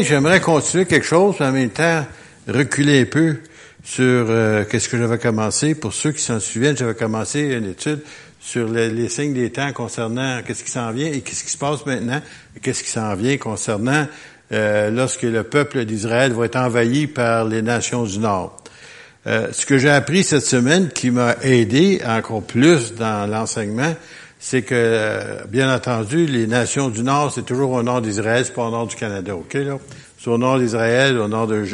J'aimerais continuer quelque chose, mais en même temps reculer un peu sur euh, qu'est-ce que j'avais commencé. Pour ceux qui s'en souviennent, j'avais commencé une étude sur les, signes des temps concernant qu'est-ce qui s'en vient et qu'est-ce qui se passe maintenant et qu'est-ce qui s'en vient concernant euh, lorsque le peuple d'Israël va être envahi par les nations du Nord. Euh, ce que j'ai appris cette semaine qui m'a aidé encore plus dans l'enseignement, c'est que, bien entendu, les nations du Nord, c'est toujours au nord d'Israël, c'est pas au nord du Canada, OK, là? C'est au nord d'Israël, au nord de,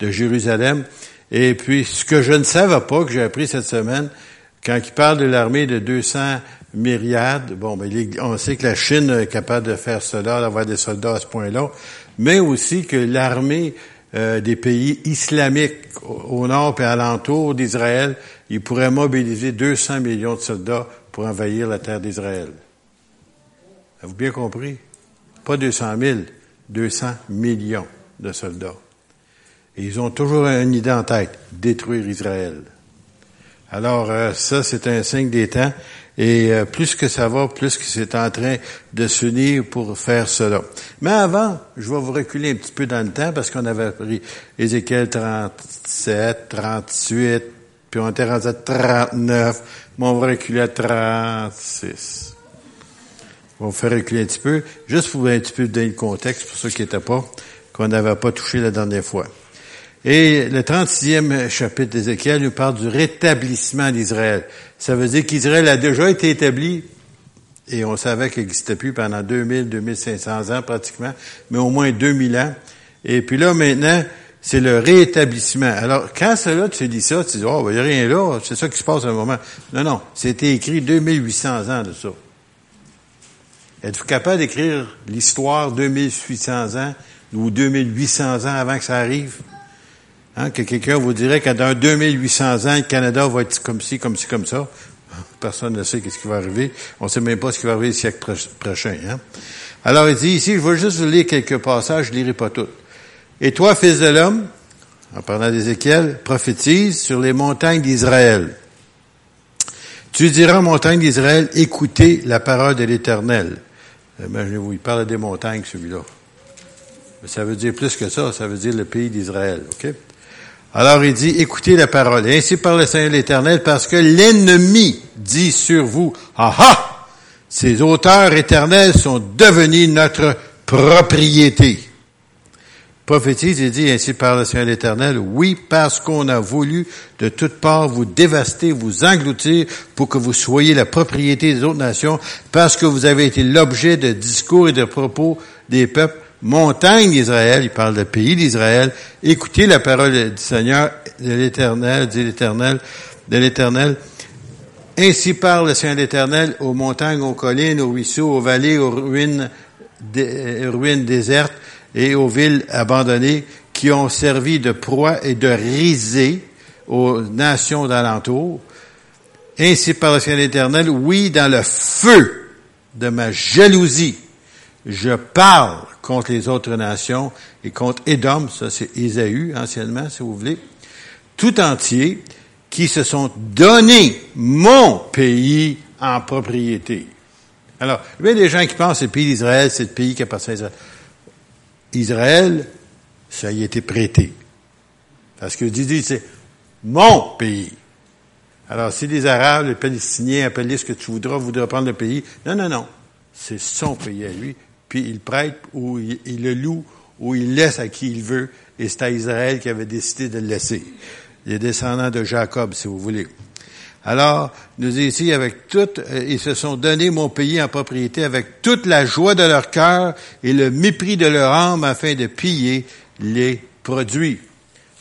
de, Jérusalem. Et puis, ce que je ne savais pas, que j'ai appris cette semaine, quand il parle de l'armée de 200 myriades, bon, ben, on sait que la Chine est capable de faire cela, d'avoir des soldats à ce point-là, mais aussi que l'armée euh, des pays islamiques au, nord et alentour d'Israël, ils pourraient mobiliser 200 millions de soldats pour envahir la terre d'Israël. Avez-vous bien compris? Pas 200 000, 200 millions de soldats. Et ils ont toujours une idée en tête, détruire Israël. Alors euh, ça, c'est un signe des temps. Et euh, plus que ça va, plus que c'est en train de s'unir pour faire cela. Mais avant, je vais vous reculer un petit peu dans le temps parce qu'on avait pris Ézéchiel 37, 38, puis on était rendu à 39, mais on va reculer à 36. On va faire reculer un petit peu, juste pour un petit peu donner le contexte pour ceux qui n'étaient pas, qu'on n'avait pas touché la dernière fois. Et le 36e chapitre d'Ézéchiel nous parle du rétablissement d'Israël. Ça veut dire qu'Israël a déjà été établi, et on savait qu'il n'existait plus pendant 2000, 2500 ans pratiquement, mais au moins 2000 ans. Et puis là, maintenant, c'est le réétablissement. Alors, quand cela, tu dis ça, tu dis, oh, il n'y a rien là, c'est ça qui se passe à un moment. Non, non, c'était écrit 2800 ans de ça. Êtes-vous capable d'écrire l'histoire 2800 ans ou 2800 ans avant que ça arrive? Hein, que quelqu'un vous dirait qu'à dans 2800 ans, le Canada va être comme ci, comme ci, comme ça. Personne ne sait ce qui va arriver. On ne sait même pas ce qui va arriver le siècle prochain. Hein? Alors, il dit ici, je vais juste lire quelques passages, je ne lirai pas tout. Et toi, fils de l'homme, en parlant d'Ézéchiel, prophétise sur les montagnes d'Israël. Tu diras, montagnes d'Israël, écoutez la parole de l'Éternel. Imaginez-vous, il parle des montagnes, celui-là. Mais ça veut dire plus que ça, ça veut dire le pays d'Israël, OK? Alors il dit, écoutez la parole. Et ainsi parle le Seigneur l'Éternel, parce que l'ennemi dit sur vous, ah ah, ces auteurs éternels sont devenus notre propriété prophétise et dit ainsi par le Seigneur l'Éternel, oui, parce qu'on a voulu de toutes parts vous dévaster, vous engloutir pour que vous soyez la propriété des autres nations, parce que vous avez été l'objet de discours et de propos des peuples, montagne d'Israël, il parle de pays d'Israël, écoutez la parole du Seigneur, de l'Éternel, dit l'Éternel, de l'Éternel, ainsi parle le Seigneur l'Éternel aux montagnes, aux collines, aux ruisseaux, aux vallées, aux ruines, aux ruines désertes, et aux villes abandonnées qui ont servi de proie et de risée aux nations d'alentour. Ainsi par le ciel éternel, oui, dans le feu de ma jalousie, je parle contre les autres nations et contre Édom, ça c'est Ésaü anciennement, si vous voulez, tout entier, qui se sont donné mon pays en propriété. Alors, il y a des gens qui pensent que le pays d'Israël, c'est le pays qui appartient à Israël. Israël, ça y été prêté. Parce que Dieu c'est mon pays. Alors, si les Arabes, les Palestiniens appellent ce que tu voudras, voudras prendre le pays, non, non, non. C'est son pays à lui. Puis il prête ou il, le loue ou il laisse à qui il veut. Et c'est à Israël qui avait décidé de le laisser. Les descendants de Jacob, si vous voulez. Alors, nous ici avec tout, euh, ils se sont donné mon pays en propriété avec toute la joie de leur cœur et le mépris de leur âme afin de piller les produits.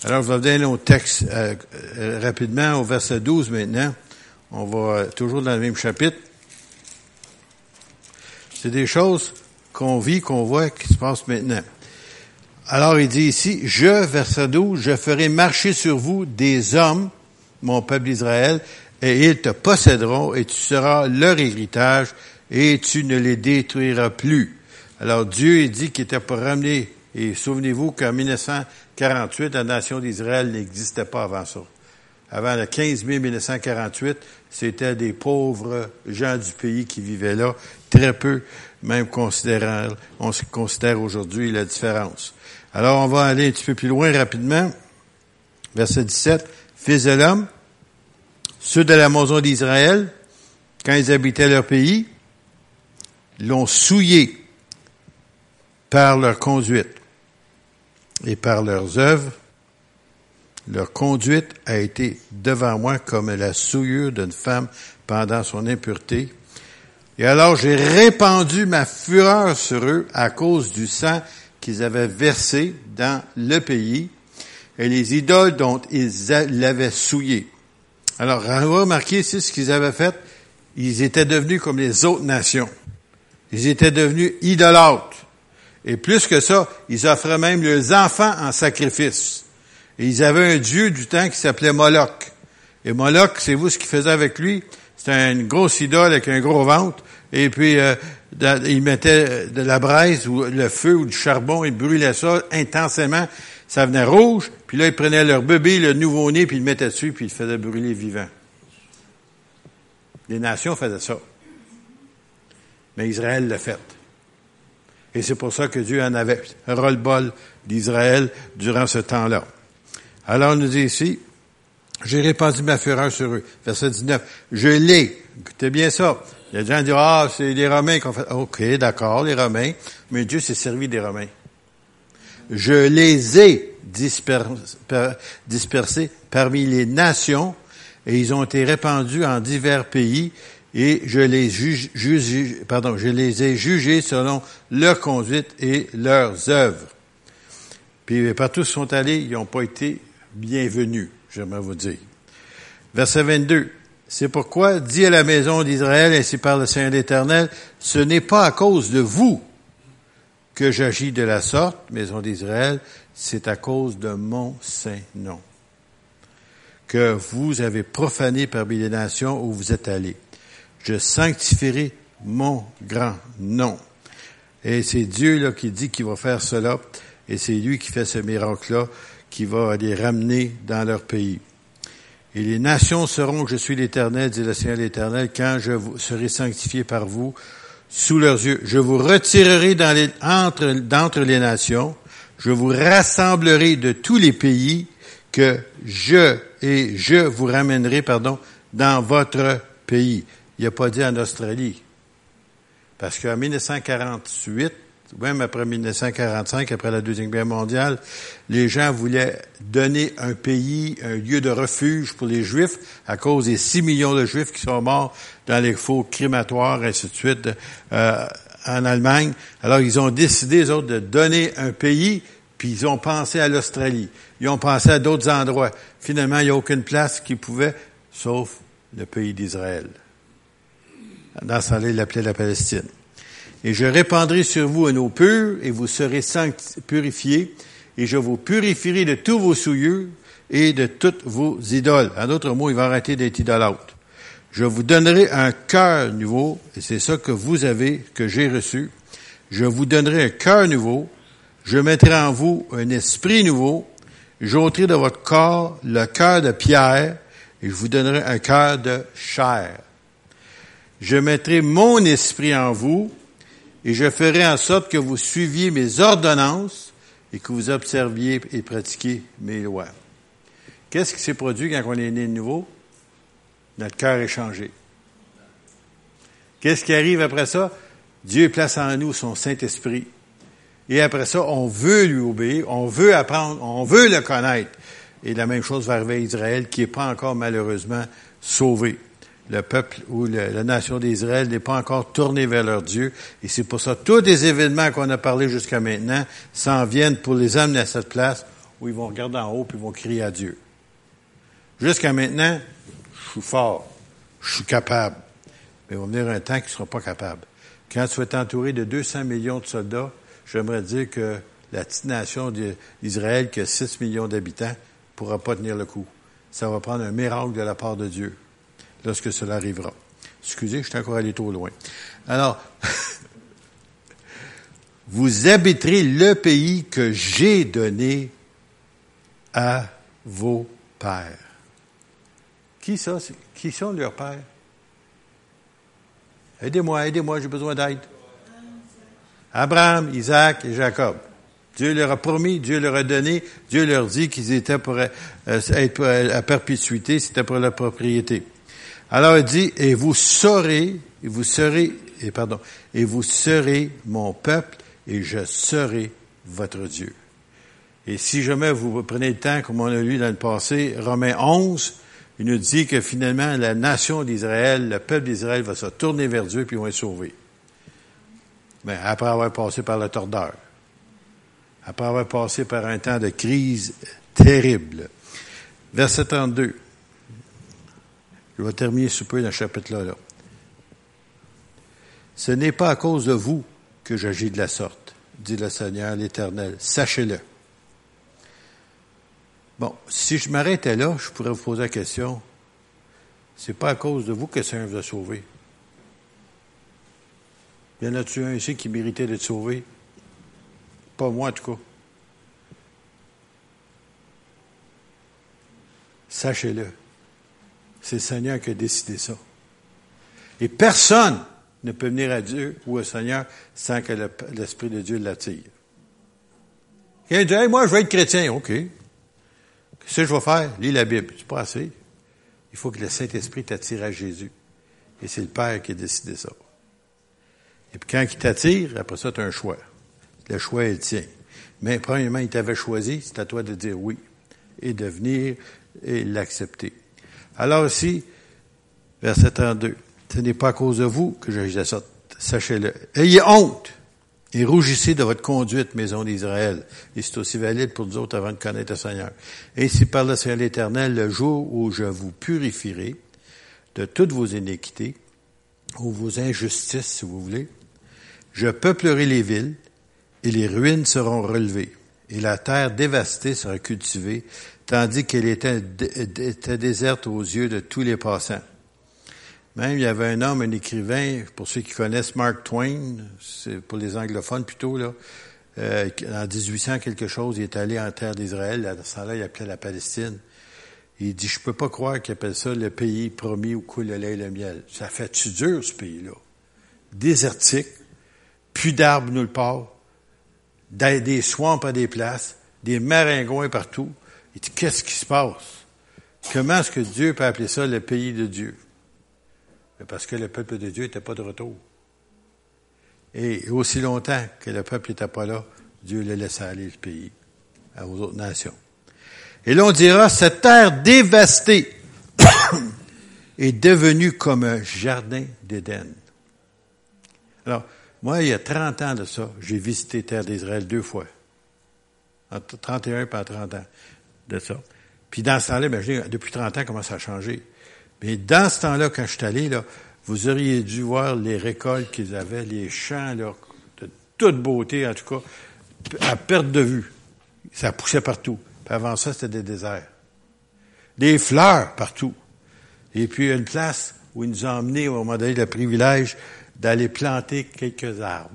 Alors, je vais donner au texte euh, euh, rapidement au verset 12 maintenant. On va toujours dans le même chapitre. C'est des choses qu'on vit, qu'on voit, qui se passent maintenant. Alors, il dit ici, je, verset 12, je ferai marcher sur vous des hommes, mon peuple d'Israël, et ils te posséderont et tu seras leur héritage et tu ne les détruiras plus. Alors Dieu il dit qu'il était pour ramener, et souvenez-vous qu'en 1948, la nation d'Israël n'existait pas avant ça. Avant le 15 mai 1948, c'était des pauvres gens du pays qui vivaient là, très peu, même considérant, on se considère aujourd'hui la différence. Alors, on va aller un petit peu plus loin rapidement. Verset 17. Fils de l'homme, ceux de la maison d'Israël, quand ils habitaient leur pays, l'ont souillé par leur conduite et par leurs œuvres. Leur conduite a été devant moi comme la souillure d'une femme pendant son impureté. Et alors j'ai répandu ma fureur sur eux à cause du sang qu'ils avaient versé dans le pays et les idoles dont ils l'avaient souillé. Alors, remarquez ici ce qu'ils avaient fait. Ils étaient devenus comme les autres nations. Ils étaient devenus idolâtres. Et plus que ça, ils offraient même leurs enfants en sacrifice. Et ils avaient un dieu du temps qui s'appelait Moloch. Et Moloch, c'est vous ce qu'il faisait avec lui? C'était une grosse idole avec un gros ventre. Et puis, euh, il mettait de la braise ou le feu ou du charbon, il brûlait ça intensément. Ça venait rouge. Puis là, ils prenaient leur bébé, le nouveau-né, puis ils le mettaient dessus, puis ils le faisaient brûler vivant. Les nations faisaient ça. Mais Israël l'a fait. Et c'est pour ça que Dieu en avait ras-le-bol d'Israël durant ce temps-là. Alors, on nous dit ici, j'ai répandu ma fureur sur eux. Verset 19. Je l'ai. Écoutez bien ça. Des gens disent, ah, c'est les Romains qui ont fait. OK, d'accord, les Romains. Mais Dieu s'est servi des Romains. Je les ai dispersés parmi les nations et ils ont été répandus en divers pays et je les ai jugés selon leur conduite et leurs œuvres. Puis partout sont allés, ils n'ont pas été bienvenus, j'aimerais vous dire. Verset 22. C'est pourquoi dit à la maison d'Israël, ainsi par le Seigneur l'Éternel, ce n'est pas à cause de vous que j'agis de la sorte, maison d'Israël, c'est à cause de mon saint nom que vous avez profané parmi les nations où vous êtes allés. Je sanctifierai mon grand nom. Et c'est Dieu là qui dit qu'il va faire cela, et c'est lui qui fait ce miracle-là, qui va les ramener dans leur pays. Et les nations sauront que je suis l'Éternel, dit le Seigneur l'Éternel, quand je serai sanctifié par vous sous leurs yeux. Je vous retirerai d'entre les nations, je vous rassemblerai de tous les pays que je et je vous ramènerai, pardon, dans votre pays. Il n'a pas dit en Australie. Parce qu'en 1948, même après 1945, après la Deuxième Guerre mondiale, les gens voulaient donner un pays, un lieu de refuge pour les Juifs à cause des 6 millions de Juifs qui sont morts dans les faux crématoires, ainsi de suite, euh, en Allemagne. Alors, ils ont décidé, eux autres, de donner un pays, puis ils ont pensé à l'Australie. Ils ont pensé à d'autres endroits. Finalement, il n'y a aucune place qui pouvait, sauf le pays d'Israël. Dans ce temps-là, il l'appelait la Palestine. Et je répandrai sur vous un eau pure, et vous serez purifiés, et je vous purifierai de tous vos souillures et de toutes vos idoles. En d'autres mots, il va arrêter d'être idolâtre. Je vous donnerai un cœur nouveau, et c'est ça que vous avez, que j'ai reçu. Je vous donnerai un cœur nouveau. Je mettrai en vous un esprit nouveau. J'ôterai de votre corps le cœur de pierre, et je vous donnerai un cœur de chair. Je mettrai mon esprit en vous, et je ferai en sorte que vous suiviez mes ordonnances et que vous observiez et pratiquiez mes lois. Qu'est-ce qui s'est produit quand on est né de nouveau? Notre cœur est changé. Qu'est-ce qui arrive après ça? Dieu place en nous son Saint-Esprit. Et après ça, on veut lui obéir, on veut apprendre, on veut le connaître. Et la même chose va arriver à Israël, qui n'est pas encore malheureusement sauvé le peuple ou la nation d'Israël n'est pas encore tourné vers leur Dieu. Et c'est pour ça que tous les événements qu'on a parlé jusqu'à maintenant s'en viennent pour les amener à cette place où ils vont regarder en haut puis ils vont crier à Dieu. Jusqu'à maintenant, je suis fort, je suis capable. Mais il va venir un temps qu'ils ne seront pas capables. Quand tu être entouré de 200 millions de soldats, j'aimerais dire que la petite nation d'Israël, qui a 6 millions d'habitants, ne pourra pas tenir le coup. Ça va prendre un miracle de la part de Dieu lorsque cela arrivera. Excusez, je suis encore allé trop loin. Alors, vous habiterez le pays que j'ai donné à vos pères. Qui ça? Qui sont leurs pères? Aidez-moi, aidez-moi, j'ai besoin d'aide. Abraham, Isaac et Jacob. Dieu leur a promis, Dieu leur a donné, Dieu leur dit qu'ils étaient pour euh, être à perpétuité, c'était pour leur propriété. Alors il dit, et vous saurez, et vous serez, et pardon, et vous serez mon peuple, et je serai votre Dieu. Et si jamais vous prenez le temps, comme on a lu dans le passé, Romains 11, il nous dit que finalement, la nation d'Israël, le peuple d'Israël va se tourner vers Dieu, puis ils vont être sauvés. Mais après avoir passé par la tordeur après avoir passé par un temps de crise terrible. Verset 32. Je vais terminer ce peu dans ce chapitre-là. Là. Ce n'est pas à cause de vous que j'agis de la sorte, dit le Seigneur l'Éternel. Sachez-le. Bon, si je m'arrêtais là, je pourrais vous poser la question. C'est pas à cause de vous que le Seigneur vous a sauvé. Y en a-tu un ici qui méritait d'être sauvé? Pas moi, en tout cas. Sachez-le. C'est le Seigneur qui a décidé ça. Et personne ne peut venir à Dieu ou au Seigneur sans que l'Esprit de Dieu l'attire. Quelqu'un dit, hey, moi, je vais être chrétien. OK. Qu'est-ce que je vais faire? Lis la Bible. C'est pas assez. Il faut que le Saint-Esprit t'attire à Jésus. Et c'est le Père qui a décidé ça. Et puis quand il t'attire, après ça, tu as un choix. Le choix est le tien. Mais premièrement, il t'avait choisi, c'est à toi de dire oui et de venir et l'accepter. Alors aussi, verset 32, ce n'est pas à cause de vous que je ça, sachez-le. Ayez honte et rougissez de votre conduite, maison d'Israël. Et c'est aussi valide pour nous autres avant de connaître le Seigneur. Ainsi parle le Seigneur l'Éternel, le jour où je vous purifierai de toutes vos iniquités, ou vos injustices, si vous voulez, je peuplerai les villes, et les ruines seront relevées, et la terre dévastée sera cultivée, tandis qu'elle était, déserte aux yeux de tous les passants. Même il y avait un homme, un écrivain, pour ceux qui connaissent Mark Twain, pour les anglophones plutôt, là, euh, en 1800 quelque chose, il est allé en terre d'Israël, à ce là il appelait la Palestine. Il dit, je peux pas croire qu'il appelle ça le pays promis où coule le lait et le miel. Ça fait-tu dur, ce pays-là? Désertique, plus d'arbres nulle part, des swamps à des places, des maringouins partout. Il dit, qu'est-ce qui se passe? Comment est-ce que Dieu peut appeler ça le pays de Dieu? Parce que le peuple de Dieu n'était pas de retour. Et aussi longtemps que le peuple n'était pas là, Dieu le laissait aller le pays aux autres nations. Et là, on dira, cette terre dévastée est devenue comme un jardin d'Éden. Alors, moi, il y a 30 ans de ça, j'ai visité Terre d'Israël deux fois. Entre 31 et 30 ans de ça. Puis dans ce temps-là, depuis 30 ans, comment ça a changé. Mais dans ce temps-là, quand je suis allé, là, vous auriez dû voir les récoltes qu'ils avaient, les champs, là, de toute beauté, en tout cas, à perte de vue. Ça poussait partout. Puis avant ça, c'était des déserts. Des fleurs partout. Et puis une place où ils nous ont emmenés, au moment donné, le privilège d'aller planter quelques arbres.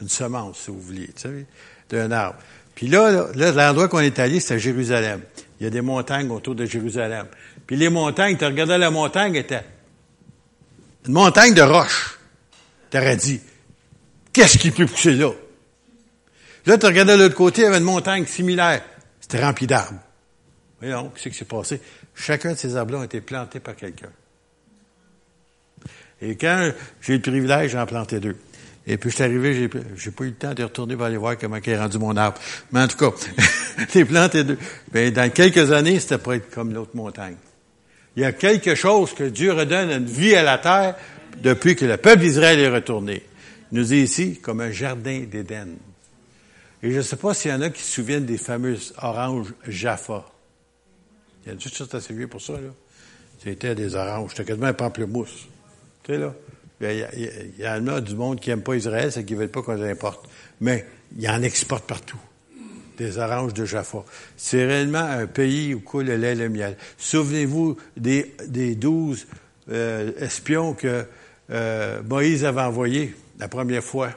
Une semence, si vous sais, d'un arbre. Puis là, là l'endroit qu'on est allé, c'est Jérusalem. Il y a des montagnes autour de Jérusalem. Puis les montagnes, tu regardais la montagne, était une montagne de roches. T'aurais dit, qu'est-ce qui peut pousser là? Là, tu regardais de l'autre côté, il y avait une montagne similaire. C'était rempli d'arbres. Voyons, qu'est-ce qui s'est passé? Chacun de ces arbres-là ont été plantés par quelqu'un. Et quand j'ai eu le privilège, j'en planté deux. Et puis, je suis arrivé, j'ai, j'ai pas eu le temps de retourner pour aller voir comment il est rendu mon arbre. Mais en tout cas, j'ai planté deux. Mais dans quelques années, c'était pas être comme l'autre montagne. Il y a quelque chose que Dieu redonne une vie à la terre depuis que le peuple d'Israël est retourné. Il nous dit ici comme un jardin d'Éden. Et je ne sais pas s'il y en a qui se souviennent des fameuses oranges Jaffa. Il y a tout assez vieux pour ça, là. C'était des oranges. C'était quasiment un pamplemousse. Tu sais, là. Il y, en a du monde qui n'aime pas Israël, c'est qu'ils ne veulent pas qu'on les importe. Mais il en exporte partout. Des oranges de Jaffa. C'est réellement un pays où coule le lait et le miel. Souvenez-vous des, des douze euh, espions que euh, Moïse avait envoyés la première fois.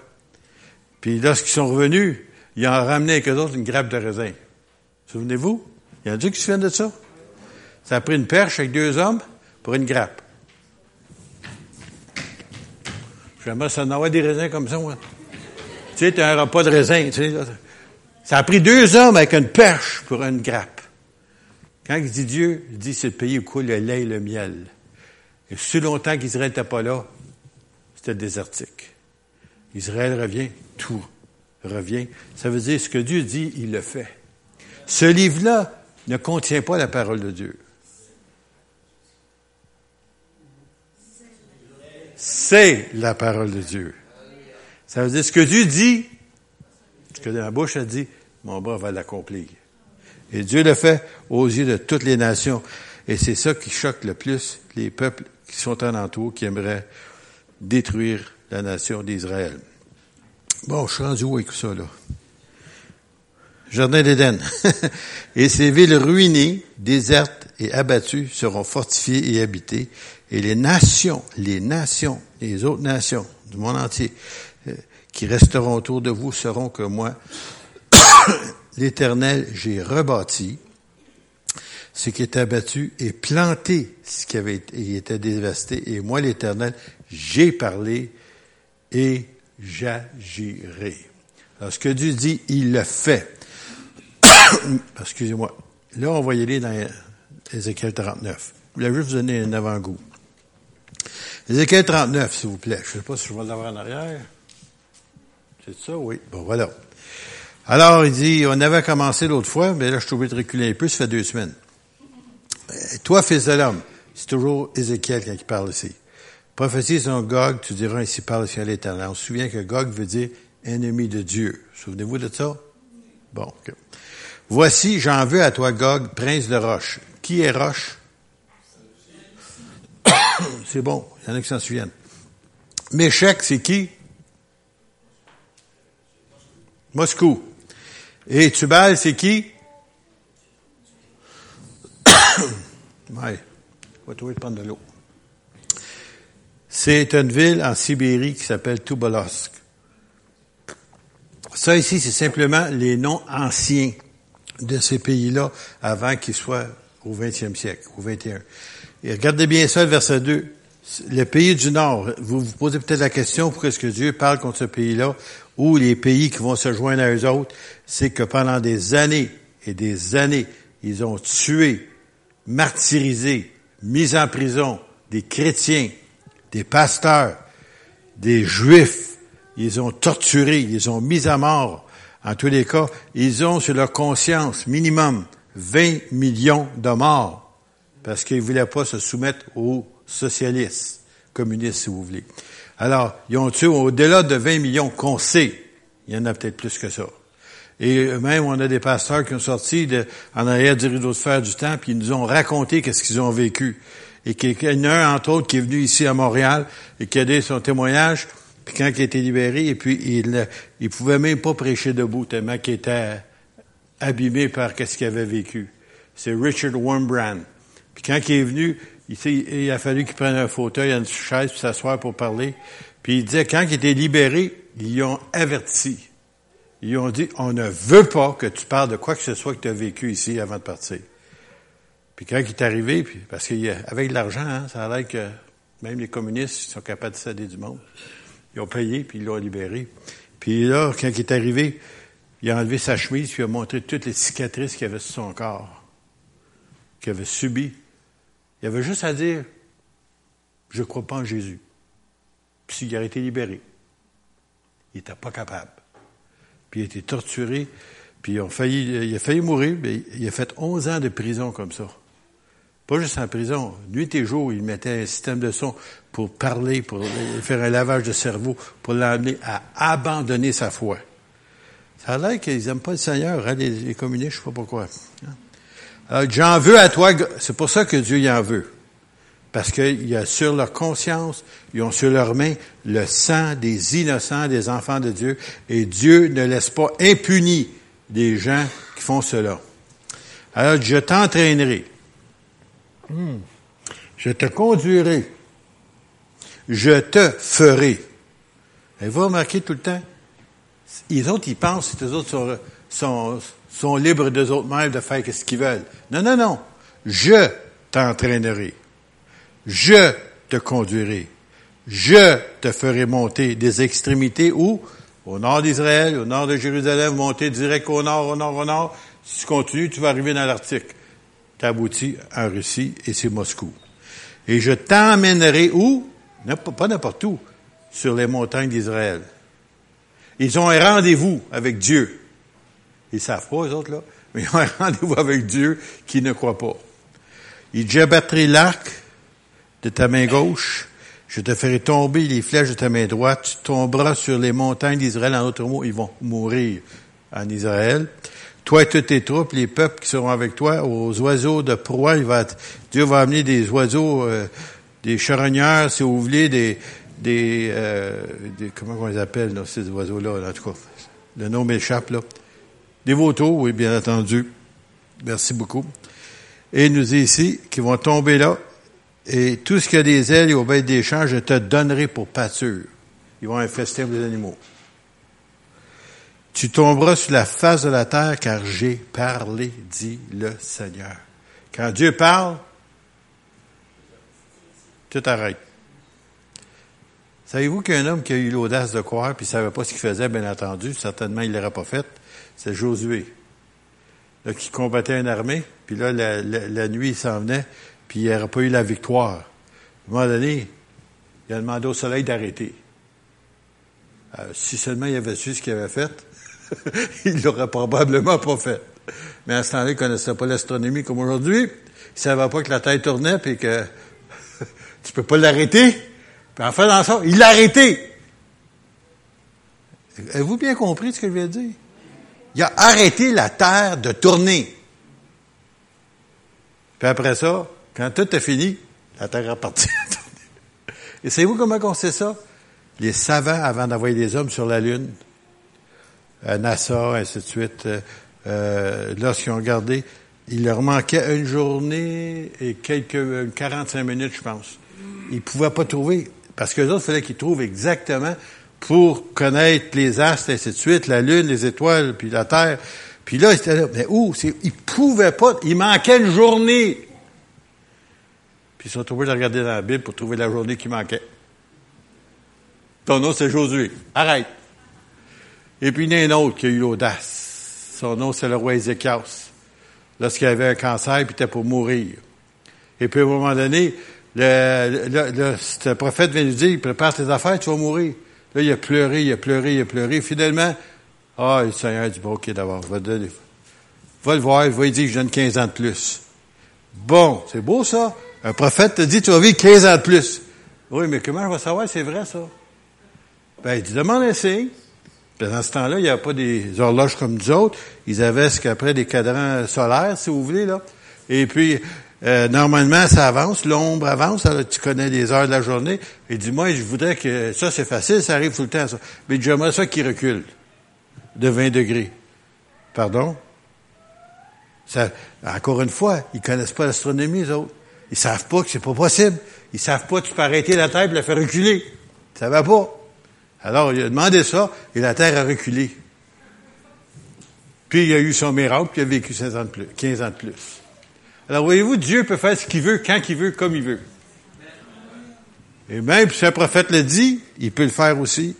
Puis lorsqu'ils sont revenus, ils ont ramené avec eux autres une grappe de raisin. Souvenez-vous? Il y en a qui se souviennent de ça? Ça a pris une perche avec deux hommes pour une grappe. J'aimerais ça en avoir des raisins comme ça, moi. Tu sais, tu as un repas de raisin, tu sais. Ça a pris deux hommes avec une perche pour une grappe. Quand il dit Dieu, il dit c'est le pays où coule le lait et le miel. Et si longtemps qu'Israël n'était pas là, c'était désertique. Israël revient, tout revient. Ça veut dire ce que Dieu dit, il le fait. Ce livre-là ne contient pas la parole de Dieu. C'est la parole de Dieu. Ça veut dire ce que Dieu dit, ce que la bouche a dit, mon bras va l'accomplir. Et Dieu le fait aux yeux de toutes les nations. Et c'est ça qui choque le plus les peuples qui sont en entour, qui aimeraient détruire la nation d'Israël. Bon, je suis rendu où avec ça, là? Jardin d'Éden. et ces villes ruinées, désertes et abattues seront fortifiées et habitées. Et les nations, les nations, les autres nations du monde entier, euh, qui resteront autour de vous seront que moi, l'Éternel, j'ai rebâti ce qui était abattu et planté ce qui avait été, était dévasté. Et moi, l'Éternel, j'ai parlé et j'agirai. Alors, ce que Dieu dit, il le fait. Excusez-moi. Là, on va y aller dans Ézéchiel 39. Je voulais juste vous donner un avant-goût. Ézéchiel 39, s'il vous plaît. Je ne sais pas si je vais l'avoir en arrière. C'est ça, oui. Bon, voilà. Alors, il dit, on avait commencé l'autre fois, mais là, je suis obligé de reculer un peu, ça fait deux semaines. Euh, toi, fils de l'homme, c'est toujours Ézéchiel qui parle ici. Prophétie sur Gog, tu diras ainsi parle le ciel éternel. On se souvient que Gog veut dire ennemi de Dieu. Souvenez-vous de ça? Bon. Voici, j'en veux à toi, Gog, prince de Roche. Qui est Roche? C'est bon, il y en a qui s'en souviennent. Méchec, c'est qui? Moscou. Et Tubal, c'est qui? ouais. Va trouver prendre de l'eau. C'est une ville en Sibérie qui s'appelle Tubolsk. Ça ici, c'est simplement les noms anciens de ces pays-là avant qu'ils soient au 20e siècle, au 21. Et regardez bien ça, le verset 2. Le pays du Nord, vous vous posez peut-être la question, pourquoi est-ce que Dieu parle contre ce pays-là, ou les pays qui vont se joindre à eux autres, c'est que pendant des années et des années, ils ont tué, martyrisé, mis en prison des chrétiens, des pasteurs, des juifs, ils ont torturé, ils ont mis à mort. En tous les cas, ils ont sur leur conscience minimum 20 millions de morts parce qu'ils voulaient pas se soumettre aux socialistes, communistes si vous voulez. Alors, ils ont tué au-delà de 20 millions qu'on sait. Il y en a peut-être plus que ça. Et même, on a des pasteurs qui ont sorti de, en arrière du rideau de fer du temps, puis ils nous ont raconté qu'est-ce qu'ils ont vécu et qu'il y en a un, entre autres, qui est venu ici à Montréal et qui a donné son témoignage, puis quand il a été libéré, et puis il il pouvait même pas prêcher debout tellement qu'il était abîmé par qu'est-ce qu'il avait vécu. C'est Richard Wurmbrand. Puis quand il est venu, il, a fallu qu'il prenne un fauteuil, une chaise, pour s'asseoir pour parler. Puis il disait, quand il était libéré, ils ont averti. Ils ont dit, on ne veut pas que tu parles de quoi que ce soit que tu as vécu ici avant de partir. Puis quand il est arrivé, puis, parce qu'avec l'argent, hein, ça a l'air que même les communistes sont capables de céder du monde. Ils ont payé, puis ils l'ont libéré. Puis là, quand il est arrivé, il a enlevé sa chemise, puis il a montré toutes les cicatrices qu'il avait sur son corps, qu'il avait subies. Il avait juste à dire, je ne crois pas en Jésus. Puis il a été libéré. Il n'était pas capable. Puis il a été torturé, puis il a failli, mourir, mais il a fait 11 ans de prison comme ça. Pas juste en prison. Nuit et jour, il mettait un système de son pour parler, pour faire un lavage de cerveau, pour l'amener à abandonner sa foi. Ça a l'air qu'ils n'aiment pas le Seigneur, hein, les, communistes, je sais pas pourquoi. Alors, j'en veux à toi, c'est pour ça que Dieu y en veut. Parce qu'il a sur leur conscience, ils ont sur leurs mains le sang des innocents, des enfants de Dieu, et Dieu ne laisse pas impunis des gens qui font cela. Alors, je t'entraînerai. Hmm. Je te conduirai. Je te ferai. Et vous remarquez tout le temps, les autres, ils pensent que les autres sont, sont libres d'eux autres mêmes de faire ce qu'ils veulent. Non, non, non. Je t'entraînerai. Je te conduirai. Je te ferai monter des extrémités ou au nord d'Israël, au nord de Jérusalem, monter direct au nord, au nord, au nord. Si tu continues, tu vas arriver dans l'Arctique. Tu aboutis en Russie et c'est Moscou. Et je t'emmènerai où? Pas n'importe où. Sur les montagnes d'Israël. Ils ont un rendez-vous avec Dieu. Ils savent pas, eux autres, là. Mais ils ont un rendez-vous avec Dieu qui ne croit pas. Il j'abattrai l'arc de ta main gauche. Je te ferai tomber les flèches de ta main droite. Tu tomberas sur les montagnes d'Israël. En d'autres mots, ils vont mourir en Israël. Toi et toutes tes troupes, les peuples qui seront avec toi, aux oiseaux de proie, il va, Dieu va amener des oiseaux, euh, des charogneurs, si vous voulez, des, des, euh, comment on les appelle, là, ces oiseaux-là, en tout cas. Le nom m'échappe, là. Des vautours, oui, bien entendu. Merci beaucoup. Et il nous dit ici qu'ils vont tomber là, et tout ce qui a des ailes et au bêtes des champs, je te donnerai pour pâture. Ils vont infester les animaux. Tu tomberas sur la face de la terre car j'ai parlé, dit le Seigneur. Quand Dieu parle, tout arrête. Savez-vous qu'un homme qui a eu l'audace de croire puis ne savait pas ce qu'il faisait, bien entendu, certainement il ne l'aurait pas fait, c'est Josué. Là, qui combattait une armée, puis là, la, nuit, il s'en venait, puis il n'aurait pas eu la victoire. À un moment donné, il a demandé au soleil d'arrêter. Euh, si seulement il avait su ce qu'il avait fait, il l'aurait probablement pas fait. Mais à ce temps-là, il connaissait pas l'astronomie comme aujourd'hui. Il savait pas que la Terre tournait puis que tu peux pas l'arrêter. Puis en faisant ça, il l'a arrêté. Avez-vous bien compris ce que je viens de dire? Il a arrêté la Terre de tourner. Puis après ça, quand tout est fini, la Terre à tourner. Et savez-vous comment on sait ça? Les savants, avant d'envoyer des hommes sur la Lune, à NASA, ainsi de suite, euh, euh, lorsqu'ils ont regardé, il leur manquait une journée et quelques 45 minutes, je pense. Ils pouvaient pas trouver, parce que les autres, il fallait qu'ils trouvent exactement pour connaître les astres, ainsi de suite, la Lune, les étoiles, puis la Terre. Puis là, ils là, mais où? Ils pouvaient pas, il manquait une journée. Puis ils sont trouvés de regarder dans la Bible pour trouver la journée qui manquait. Ton nom, c'est Josué. Arrête. Et puis il y en a un autre qui a eu l'audace. Son nom, c'est le roi Ézéchias. Lorsqu'il avait un cancer, puis il était pour mourir. Et puis à un moment donné, le, le, le, prophète vient lui dire, prépare tes affaires, tu vas mourir. Là, il a pleuré, il a pleuré, il a pleuré. Finalement, ah, le Seigneur dit, bon, ok, d'abord, va, va le voir, il va lui dire que je donne 15 ans de plus. Bon, c'est beau ça. Un prophète te dit, tu vas vivre 15 ans de plus. Oui, mais comment je vais savoir si c'est vrai ça? Ben, il dit, demande un signe. Dans ce temps-là, il n'y avait pas des horloges comme nous autres. Ils avaient ce qu'après des cadrans solaires, si vous voulez, là. Et puis, euh, normalement, ça avance, l'ombre avance, alors tu connais les heures de la journée. Et dis-moi, je voudrais que ça, c'est facile, ça arrive tout le temps, ça. Mais j'aimerais ça qui recule de 20 degrés. Pardon? Ça, encore une fois, ils connaissent pas l'astronomie, les autres. Ils savent pas que c'est pas possible. Ils savent pas que tu peux arrêter la Terre et la faire reculer. Ça va pas. Alors, il a demandé ça, et la terre a reculé. Puis il a eu son miracle, puis il a vécu 16 ans de plus, 15 ans de plus. Alors, voyez-vous, Dieu peut faire ce qu'il veut, quand il veut, comme il veut. Et même si un prophète le dit, il peut le faire aussi.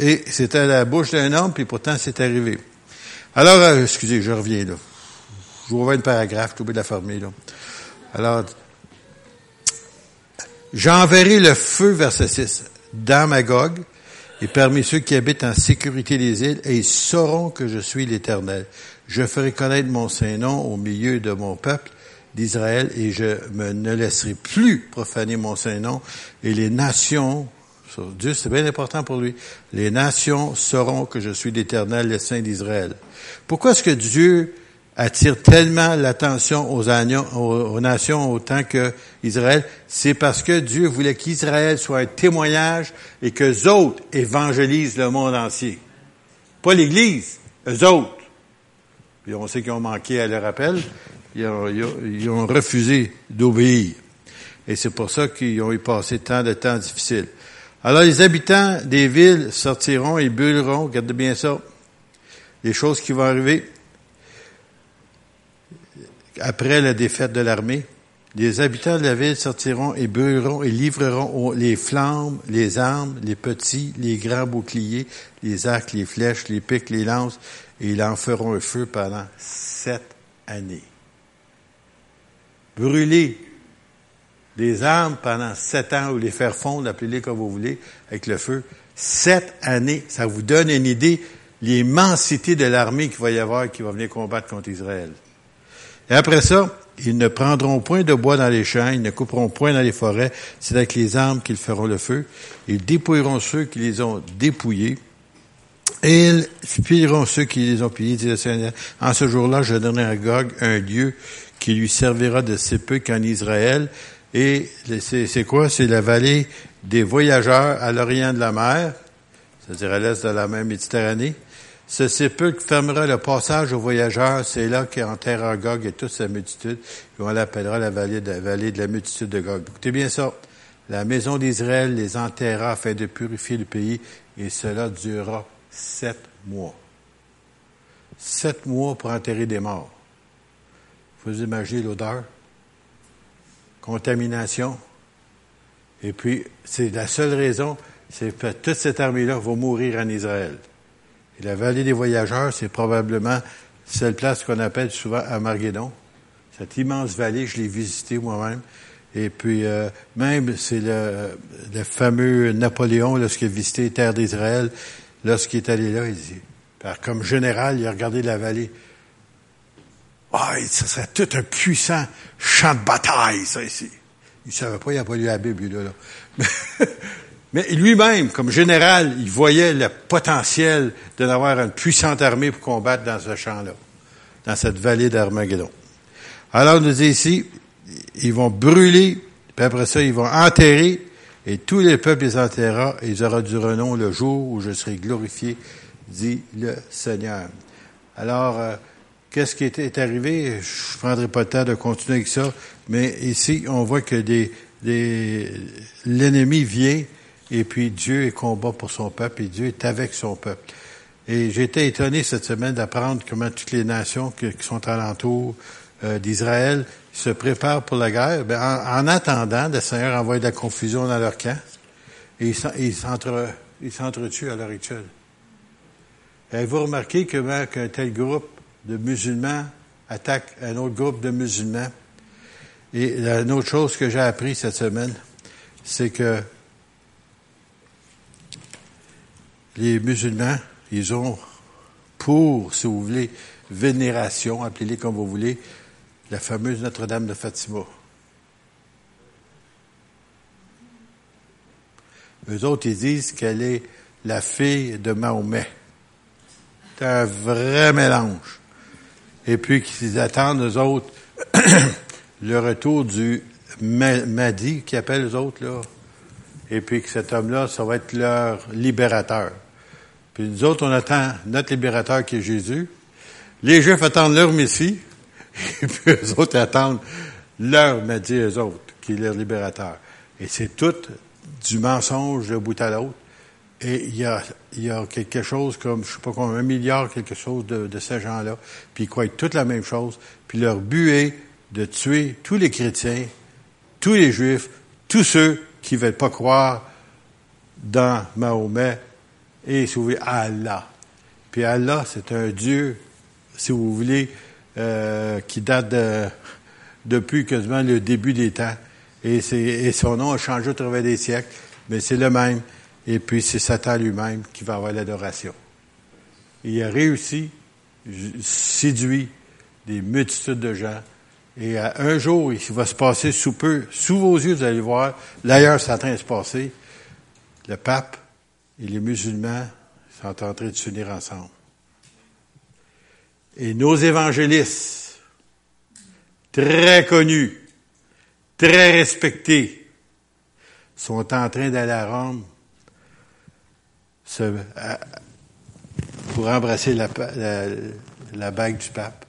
Et c'était à la bouche d'un homme, puis pourtant c'est arrivé. Alors, euh, excusez, je reviens là. Je vous reviens le paragraphe, tout de la fermer là. Alors, j'enverrai le feu, verset 6, dans Magog, et parmi ceux qui habitent en sécurité des îles, et ils sauront que je suis l'Éternel. Je ferai connaître mon Saint-Nom au milieu de mon peuple d'Israël, et je me ne laisserai plus profaner mon Saint-Nom, et les nations, Dieu c'est bien important pour lui, les nations sauront que je suis l'Éternel, le Saint d'Israël. Pourquoi est-ce que Dieu attire tellement l'attention aux, nations autant que Israël, c'est parce que Dieu voulait qu'Israël soit un témoignage et que autres évangélisent le monde entier. Pas l'Église, eux autres. Puis on sait qu'ils ont manqué à leur appel, ils ont, ils ont refusé d'obéir. Et c'est pour ça qu'ils ont eu passé tant de temps difficiles. Alors les habitants des villes sortiront et brûleront, regardez bien ça, les choses qui vont arriver après la défaite de l'armée, Les habitants de la ville sortiront et brûleront et livreront les flammes, les armes, les petits, les grands boucliers, les arcs, les flèches, les pics, les lances, et ils en feront un feu pendant sept années. Brûler les armes pendant sept ans ou les faire fondre, appelez-les comme vous voulez, avec le feu. Sept années, ça vous donne une idée l'immensité de l'armée qu'il va y avoir qui va venir combattre contre Israël. Et après ça, ils ne prendront point de bois dans les champs, ils ne couperont point dans les forêts, c'est avec les armes qu'ils feront le feu. Ils dépouilleront ceux qui les ont dépouillés, et ils pilleront ceux qui les ont pillés. En ce jour-là, je donnerai à Gog un lieu qui lui servira de sépulcre en Israël. Et c'est quoi? C'est la vallée des voyageurs à l'orient de la mer, c'est-à-dire à l'est de la mer Méditerranée. Ce sépulcre fermera le passage aux voyageurs. C'est là qu'enterrera Gog et toute sa multitude. Et on l'appellera la vallée de, la vallée de la multitude de Gog. Écoutez bien ça. La maison d'Israël les enterra afin de purifier le pays et cela durera sept mois. Sept mois pour enterrer des morts. Vous imaginez l'odeur, contamination. Et puis, c'est la seule raison, c'est que toute cette armée-là va mourir en Israël. Et la vallée des voyageurs, c'est probablement cette place qu'on appelle souvent Armageddon. Cette immense vallée, je l'ai visitée moi-même. Et puis, euh, même, c'est le, fameux Napoléon, lorsqu'il a visité les terres d'Israël, lorsqu'il est allé là, il dit, comme général, il a regardé la vallée. Ah, ça serait tout un puissant champ de bataille, ça, ici. Il savait pas, il n'a pas lu la Bible, là. Mais lui-même, comme général, il voyait le potentiel d'avoir une puissante armée pour combattre dans ce champ-là, dans cette vallée d'Armageddon. Alors, on nous dit ici, ils vont brûler, puis après ça, ils vont enterrer, et tous les peuples les enterrera, et ils auront du renom le jour où je serai glorifié, dit le Seigneur. Alors, euh, qu'est-ce qui est, arrivé? Je ne prendrai pas le temps de continuer avec ça, mais ici, on voit que des, des, l'ennemi vient, et puis Dieu est combat pour son peuple et Dieu est avec son peuple. Et été étonné cette semaine d'apprendre comment toutes les nations qui, sont alentour euh, d'Israël se préparent pour la guerre. Ben, en, attendant, le Seigneur envoie de la confusion dans leur camp et ils s'entretuent à l'heure actuelle. Avez-vous remarqué que qu'un tel groupe de musulmans attaque un autre groupe de musulmans? Et une autre chose que j'ai appris cette semaine, c'est que les musulmans, ils ont pour, si vous voulez, vénération, appelez-les comme vous voulez, la fameuse Notre-Dame de Fatima. Eux autres, ils disent qu'elle est la fille de Mahomet. C'est un vrai mélange. Et puis qu'ils attendent, eux autres, le retour du Mahdi, qui appelle eux autres, là. Et puis que cet homme-là, ça va être leur libérateur. Puis nous autres, on attend notre libérateur qui est Jésus. Les Juifs attendent leur Messie. Et puis eux autres attendent leur Messie, eux autres, qui est leur libérateur. Et c'est tout du mensonge de bout à l'autre. Et il y a, il y a quelque chose comme, je sais pas combien, un milliard, quelque chose de, de ces gens-là. Puis ils croient toute la même chose. Puis leur but est de tuer tous les chrétiens, tous les juifs, tous ceux qui veulent pas croire dans Mahomet et si Allah. Puis Allah, c'est un Dieu, si vous voulez, euh, qui date de, depuis quasiment le début des temps. Et, et son nom a changé au travers des siècles, mais c'est le même. Et puis c'est Satan lui-même qui va avoir l'adoration. Il a réussi, séduit des multitudes de gens. Et un jour, il va se passer sous peu, sous vos yeux, vous allez voir, l'ailleurs, c'est en train de se passer. Le pape et les musulmans sont en train de s'unir ensemble. Et nos évangélistes, très connus, très respectés, sont en train d'aller à Rome pour embrasser la, bague du pape.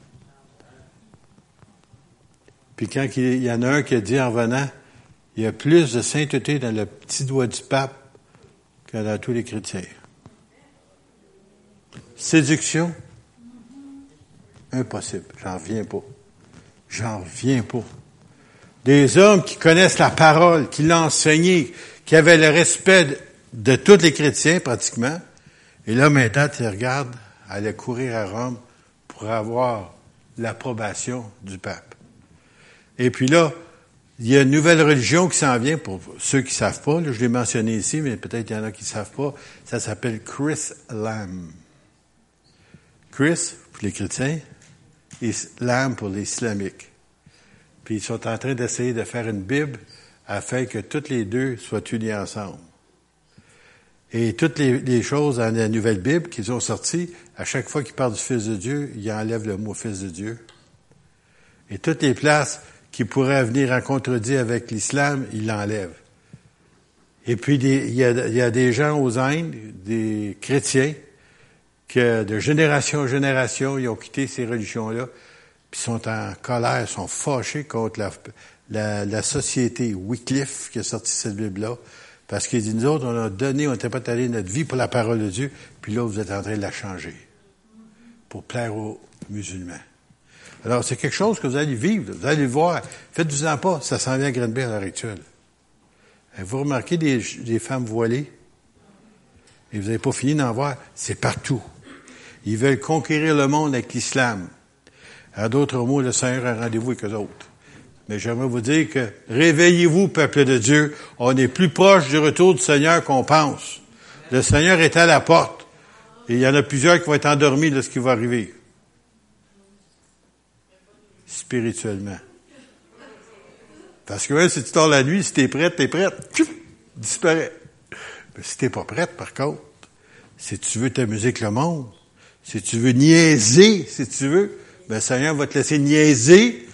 Puis quand il y en a un qui a dit en venant, il y a plus de sainteté dans le petit doigt du pape que dans tous les chrétiens. Séduction, impossible. J'en reviens pas. J'en reviens pas. Des hommes qui connaissent la parole, qui l'ont enseignée, qui avaient le respect de tous les chrétiens pratiquement. Et là, maintenant, tu regardes, aller courir à Rome pour avoir l'approbation du pape. Et puis là, il y a une nouvelle religion qui s'en vient pour ceux qui savent pas. je l'ai mentionné ici, mais peut-être il y en a qui savent pas. Ça s'appelle Chris Lam. Chris pour les chrétiens et Lam pour les islamiques. Puis ils sont en train d'essayer de faire une Bible afin que toutes les deux soient unies ensemble. Et toutes les, choses dans la nouvelle Bible qu'ils ont sorties, à chaque fois qu'ils parlent du Fils de Dieu, ils enlèvent le mot Fils de Dieu. Et toutes les places qui pourraient venir en contredit avec l'islam, ils l'enlèvent. Et puis, il y, a, des gens aux Indes, des chrétiens, que de génération en génération, ils ont quitté ces religions-là, puis sont en colère, sont fâchés contre la, la, la société Wycliffe qui a sorti cette Bible-là, parce qu'il dit, nous autres, on a donné, on n'était pas allé notre vie pour la parole de Dieu, puis là, vous êtes en train de la changer pour plaire aux musulmans. Alors, c'est quelque chose que vous allez vivre, vous allez le voir. Faites-vous-en pas, ça s'en vient à Grenby à l'heure actuelle. Vous remarquez des, des femmes voilées, et vous n'avez pas fini d'en voir, c'est partout. Ils veulent conquérir le monde avec l'islam. À d'autres mots, le Seigneur a rendez-vous avec eux autres. Mais j'aimerais vous dire que réveillez-vous, peuple de Dieu. On est plus proche du retour du Seigneur qu'on pense. Le Seigneur est à la porte. Et il y en a plusieurs qui vont être endormis de ce qui va arriver. Spirituellement. Parce que même si tu dors la nuit, si t'es prête, t'es prête. Tchouf, disparaît. Mais si t'es pas prête, par contre, si tu veux t'amuser avec le monde, si tu veux niaiser, si tu veux, ben, le Seigneur va te laisser niaiser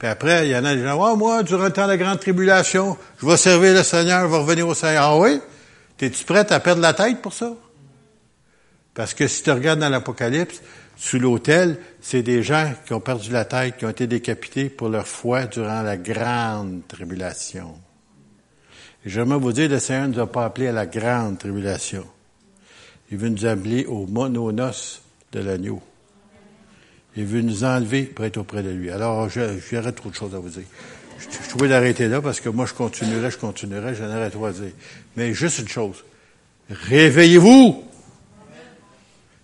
puis après, il y en a des gens, oh, moi, durant le temps de la grande tribulation, je vais servir le Seigneur, je vais revenir au Seigneur. Ah oui? T'es-tu prête à perdre la tête pour ça? Parce que si tu regardes dans l'Apocalypse, sous l'autel, c'est des gens qui ont perdu la tête, qui ont été décapités pour leur foi durant la grande tribulation. Et j'aimerais vous dire, le Seigneur ne nous a pas appelés à la grande tribulation. Il veut nous appeler au mononos de l'agneau. Il veut nous enlever pour être auprès de lui. Alors, j'aurais trop de choses à vous dire. Je, je trouvais d'arrêter là parce que moi, je continuerai, je continuerai, j'en aurais trop à dire. Mais juste une chose. Réveillez-vous!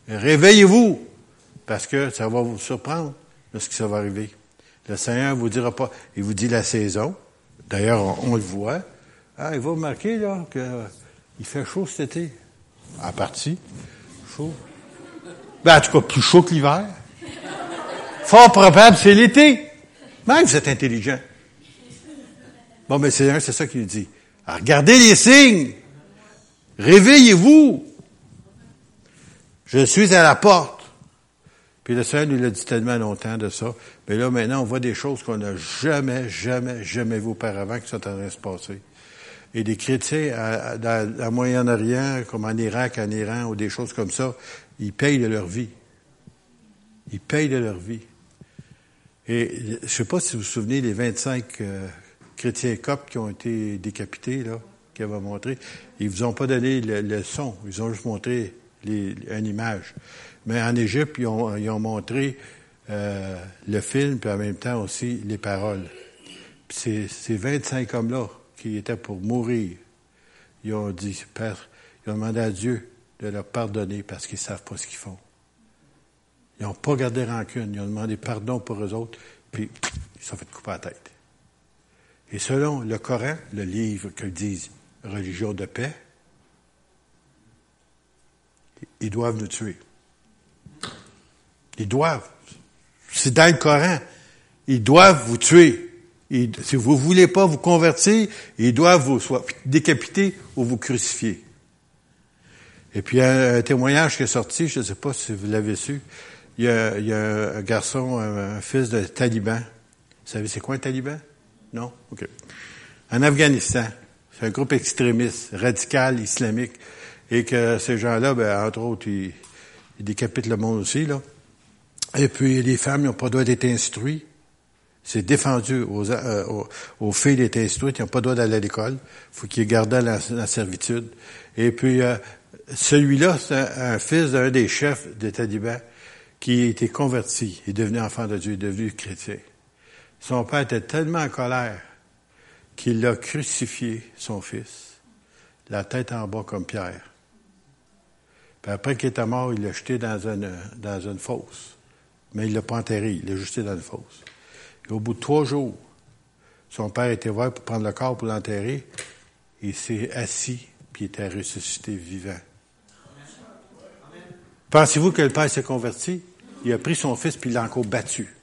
Réveillez-vous! Parce que ça va vous surprendre de ce qui va arriver. Le Seigneur vous dira pas, il vous dit la saison. D'ailleurs, on, le voit. Ah, il va remarquer, là, qu'il fait chaud cet été. À partie. Chaud. Ben, en tout cas, plus chaud que l'hiver. Fort probable, c'est l'été. Même vous êtes intelligent. Bon, mais c'est c'est ça qu'il dit. regardez les signes. Réveillez-vous. Je suis à la porte. Puis le Seigneur nous l'a dit tellement longtemps de ça. Mais là, maintenant, on voit des choses qu'on n'a jamais, jamais, jamais vues auparavant qui sont en train de se passer. Et des chrétiens à, dans la Moyen-Orient, comme en Irak, en Iran, ou des choses comme ça, ils payent de leur vie. Ils payent de leur vie. Et je ne sais pas si vous vous souvenez des 25 euh, chrétiens coptes qui ont été décapités, là, qui avaient montré. Ils vous ont pas donné le, son, ils ont juste montré une image. Mais en Égypte, ils ont, montré euh, le film, puis en même temps aussi les paroles. Puis ces, ces 25 hommes-là, qui étaient pour mourir, ils ont dit, Père, ils ont demandé à Dieu de leur pardonner parce qu'ils savent pas ce qu'ils font. Ils n'ont pas gardé rancune. Ils ont demandé pardon pour eux autres, puis ils se sont fait couper la tête. Et selon le Coran, le livre que disent religion de paix, ils doivent nous tuer. Ils doivent. C'est dans le Coran. Ils doivent vous tuer. si vous voulez pas vous convertir, ils doivent vous soit décapiter ou vous crucifier. Et puis un, un témoignage qui est sorti, je ne sais pas si vous l'avez su, il y a, il y a un garçon, un, fils de taliban. Vous savez, c'est quoi un taliban? Non? OK. En Afghanistan, c'est un groupe extrémiste, radical, islamique, et que ces gens-là, ben, entre autres, ils, décapitent le monde aussi, là. Et puis, les femmes n'ont pas le droit d'être instruites. C'est défendu aux, euh, aux, filles d'être instruites. Ils n'ont pas le droit d'aller à l'école. faut qu'ils gardent la, la, servitude. Et puis, euh, celui-là, c'est un, un, fils d'un des chefs des talibans qui a été converti, est devenu enfant de Dieu, est devenu chrétien. Son père était tellement en colère qu'il a crucifié son fils, la tête en bas comme Pierre. Puis après qu'il était mort, il l'a jeté dans une, dans une fosse. Mais il l'a pas enterré, il l'a jeté dans une fosse. Et au bout de trois jours, son père était voir pour prendre le corps pour l'enterrer. Il s'est assis, puis il était ressuscité vivant. Pensez-vous que le père s'est converti? Il a pris son fils, puis il l'a encore battu.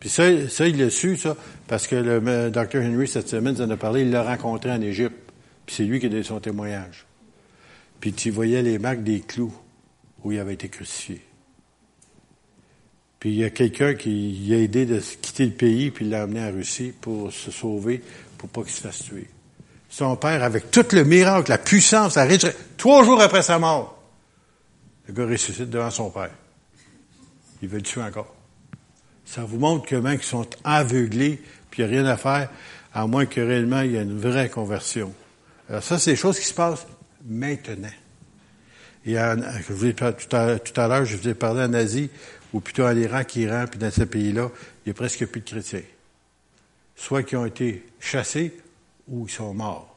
Puis ça, ça il l'a su, ça, parce que le docteur Henry, cette semaine, nous en a parlé, il l'a rencontré en Égypte. Puis c'est lui qui a donné son témoignage. Puis tu voyais les marques des clous où il avait été crucifié. Puis il y a quelqu'un qui a aidé de quitter le pays, puis l'a amené en Russie pour se sauver, pour pas qu'il se fasse tuer. Son père, avec tout le miracle, la puissance, la résurrection, trois jours après sa mort, le gars ressuscite devant son père. Il veut le tuer encore. Ça vous montre que même qu'ils sont aveuglés, puis il n'y a rien à faire, à moins que réellement il y ait une vraie conversion. Alors ça, c'est des choses qui se passent maintenant. Et tout à, l'heure, je vous ai parlé en Asie, ou plutôt en Irak, Iran, puis dans ces pays-là, il n'y a presque plus de chrétiens. Soit qui ont été chassés, ou ils sont morts.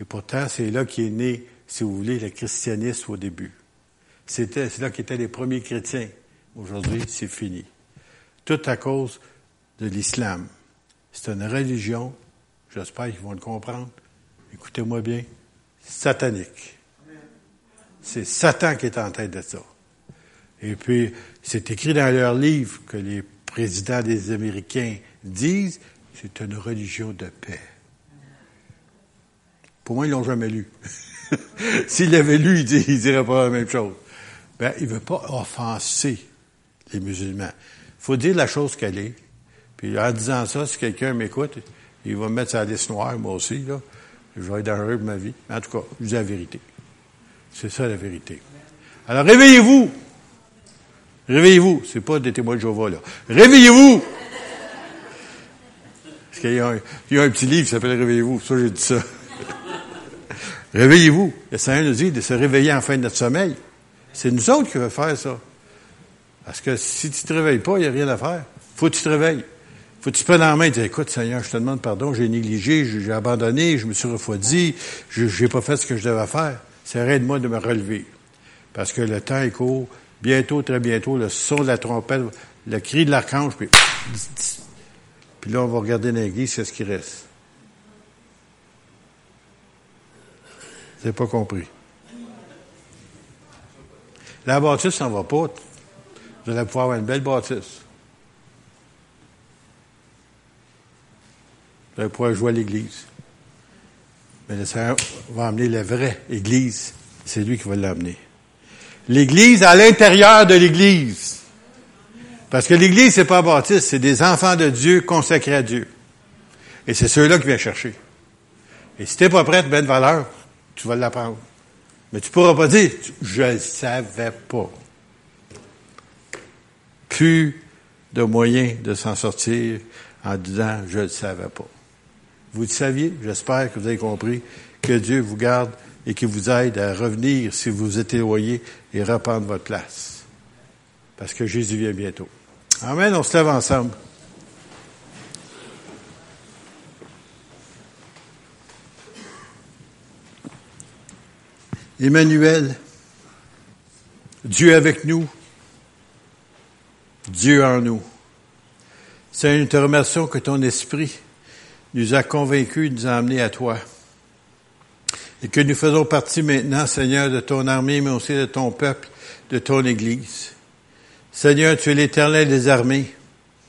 Et pourtant, c'est là qu'est né, si vous voulez, le christianisme au début. C'était, c'est là qu'étaient les premiers chrétiens. Aujourd'hui, c'est fini. Tout à cause de l'islam. C'est une religion, j'espère qu'ils vont le comprendre. Écoutez-moi bien, satanique. C'est Satan qui est en tête de ça. Et puis, c'est écrit dans leur livre que les présidents des Américains disent, c'est une religion de paix. Pour moi, ils l'ont jamais lu. S'ils l'avaient lu, ils diraient pas la même chose. Ben, il veut pas offenser les musulmans. Il faut dire la chose qu'elle est. Puis en disant ça, si quelqu'un m'écoute, il va me mettre sa liste noire, moi aussi, là. Je vais être dangereux pour ma vie. Mais en tout cas, je dis la vérité. C'est ça la vérité. Alors réveillez-vous. Réveillez-vous. C'est pas des témoins de Jéhovah, là. Réveillez-vous. Parce qu'il y, a un petit livre qui s'appelle Réveillez-vous. Ça, j'ai dit ça. Réveillez-vous. Le Seigneur nous dit de se réveiller en fin de notre sommeil. C'est nous autres qui veut faire ça. Parce que si tu te réveilles pas, il n'y a rien à faire. Faut que tu te réveilles. Faut que tu prennes en main et dire, écoute, Seigneur, je te demande pardon, j'ai négligé, j'ai abandonné, je me suis refroidi, je n'ai pas fait ce que je devais faire. C'est aide-moi de me relever. Parce que le temps est court. Bientôt, très bientôt, le son de la trompette, le cri de l'archange, puis... Puis là, on va regarder l'église, c'est ce qui reste. N'avez pas compris. La bâtisse s'en va pas. Vous allez pouvoir avoir une belle bâtisse. Vous allez pouvoir jouer à l'église. Mais le Seigneur va amener la vraie Église. C'est lui qui va l'amener. L'Église à l'intérieur de l'Église. Parce que l'Église, c'est pas baptiste, c'est des enfants de Dieu consacrés à Dieu. Et c'est ceux-là qui viennent chercher. Et si t'es pas prêt à valeur, tu vas l'apprendre. Mais tu pourras pas dire, je ne savais pas. Plus de moyens de s'en sortir en disant, je ne savais pas. Vous le saviez, j'espère que vous avez compris, que Dieu vous garde et qu'il vous aide à revenir si vous êtes éloigné et reprendre votre place. Parce que Jésus vient bientôt. Amen, on se lève ensemble. Emmanuel, Dieu avec nous, Dieu en nous. Seigneur, nous te remercions que ton esprit nous a convaincus, nous a à toi. Et que nous faisons partie maintenant, Seigneur, de ton armée, mais aussi de ton peuple, de ton Église. Seigneur, tu es l'éternel des armées,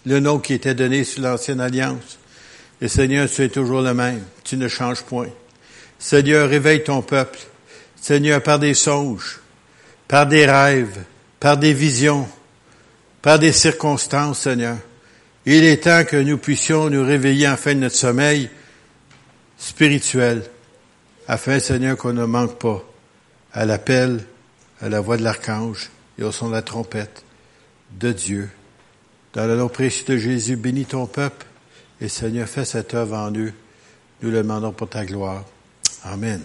le nom qui était donné sous l'ancienne alliance. Et Seigneur, tu es toujours le même, tu ne changes point. Seigneur, réveille ton peuple. Seigneur, par des songes, par des rêves, par des visions, par des circonstances, Seigneur. Il est temps que nous puissions nous réveiller en fin de notre sommeil spirituel, afin, Seigneur, qu'on ne manque pas à l'appel, à la voix de l'archange et au son de la trompette de Dieu. Dans le nom précieux de Jésus, bénis ton peuple et Seigneur, fais cette œuvre en eux. Nous le demandons pour ta gloire. Amen.